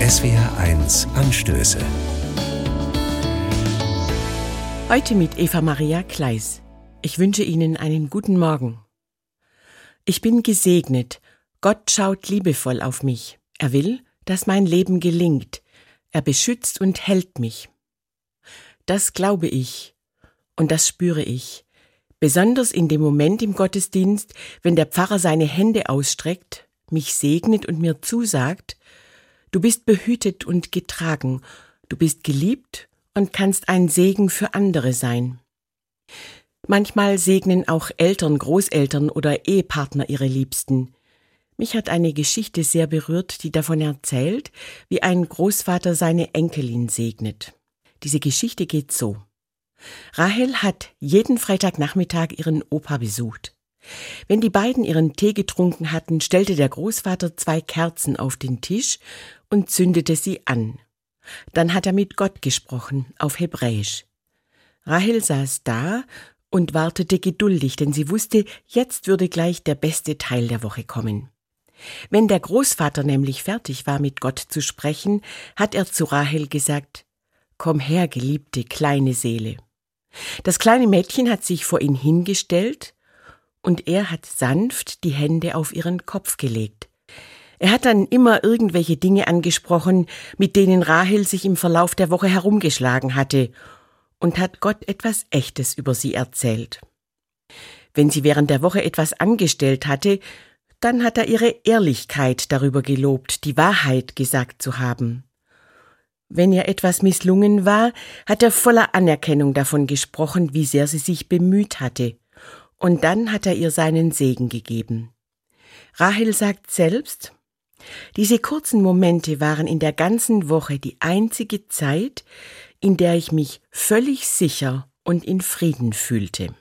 SWR1 Anstöße. Heute mit Eva Maria Kleis. Ich wünsche Ihnen einen guten Morgen. Ich bin gesegnet. Gott schaut liebevoll auf mich. Er will, dass mein Leben gelingt. Er beschützt und hält mich. Das glaube ich und das spüre ich. Besonders in dem Moment im Gottesdienst, wenn der Pfarrer seine Hände ausstreckt, mich segnet und mir zusagt, du bist behütet und getragen, du bist geliebt und kannst ein Segen für andere sein. Manchmal segnen auch Eltern, Großeltern oder Ehepartner ihre Liebsten. Mich hat eine Geschichte sehr berührt, die davon erzählt, wie ein Großvater seine Enkelin segnet. Diese Geschichte geht so. Rahel hat jeden Freitagnachmittag ihren Opa besucht. Wenn die beiden ihren Tee getrunken hatten, stellte der Großvater zwei Kerzen auf den Tisch und zündete sie an. Dann hat er mit Gott gesprochen, auf Hebräisch. Rahel saß da und wartete geduldig, denn sie wusste, jetzt würde gleich der beste Teil der Woche kommen. Wenn der Großvater nämlich fertig war, mit Gott zu sprechen, hat er zu Rahel gesagt, Komm her, geliebte kleine Seele. Das kleine Mädchen hat sich vor ihn hingestellt, und er hat sanft die Hände auf ihren Kopf gelegt. Er hat dann immer irgendwelche Dinge angesprochen, mit denen Rahel sich im Verlauf der Woche herumgeschlagen hatte, und hat Gott etwas Echtes über sie erzählt. Wenn sie während der Woche etwas angestellt hatte, dann hat er ihre Ehrlichkeit darüber gelobt, die Wahrheit gesagt zu haben. Wenn ihr etwas misslungen war, hat er voller Anerkennung davon gesprochen, wie sehr sie sich bemüht hatte. Und dann hat er ihr seinen Segen gegeben. Rahel sagt selbst, diese kurzen Momente waren in der ganzen Woche die einzige Zeit, in der ich mich völlig sicher und in Frieden fühlte.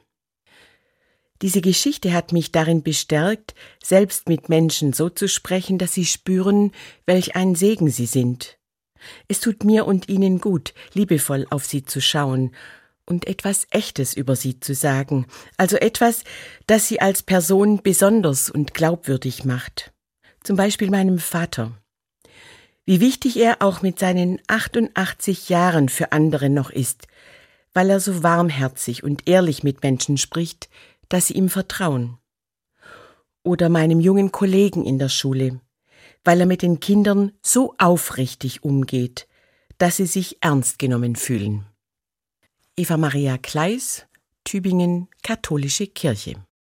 Diese Geschichte hat mich darin bestärkt, selbst mit Menschen so zu sprechen, dass sie spüren, welch ein Segen sie sind es tut mir und Ihnen gut, liebevoll auf Sie zu schauen und etwas Echtes über Sie zu sagen, also etwas, das Sie als Person besonders und glaubwürdig macht. Zum Beispiel meinem Vater. Wie wichtig er auch mit seinen 88 Jahren für andere noch ist, weil er so warmherzig und ehrlich mit Menschen spricht, dass sie ihm vertrauen. Oder meinem jungen Kollegen in der Schule, weil er mit den Kindern so aufrichtig umgeht, dass sie sich ernst genommen fühlen. Eva Maria Kleis, Tübingen, Katholische Kirche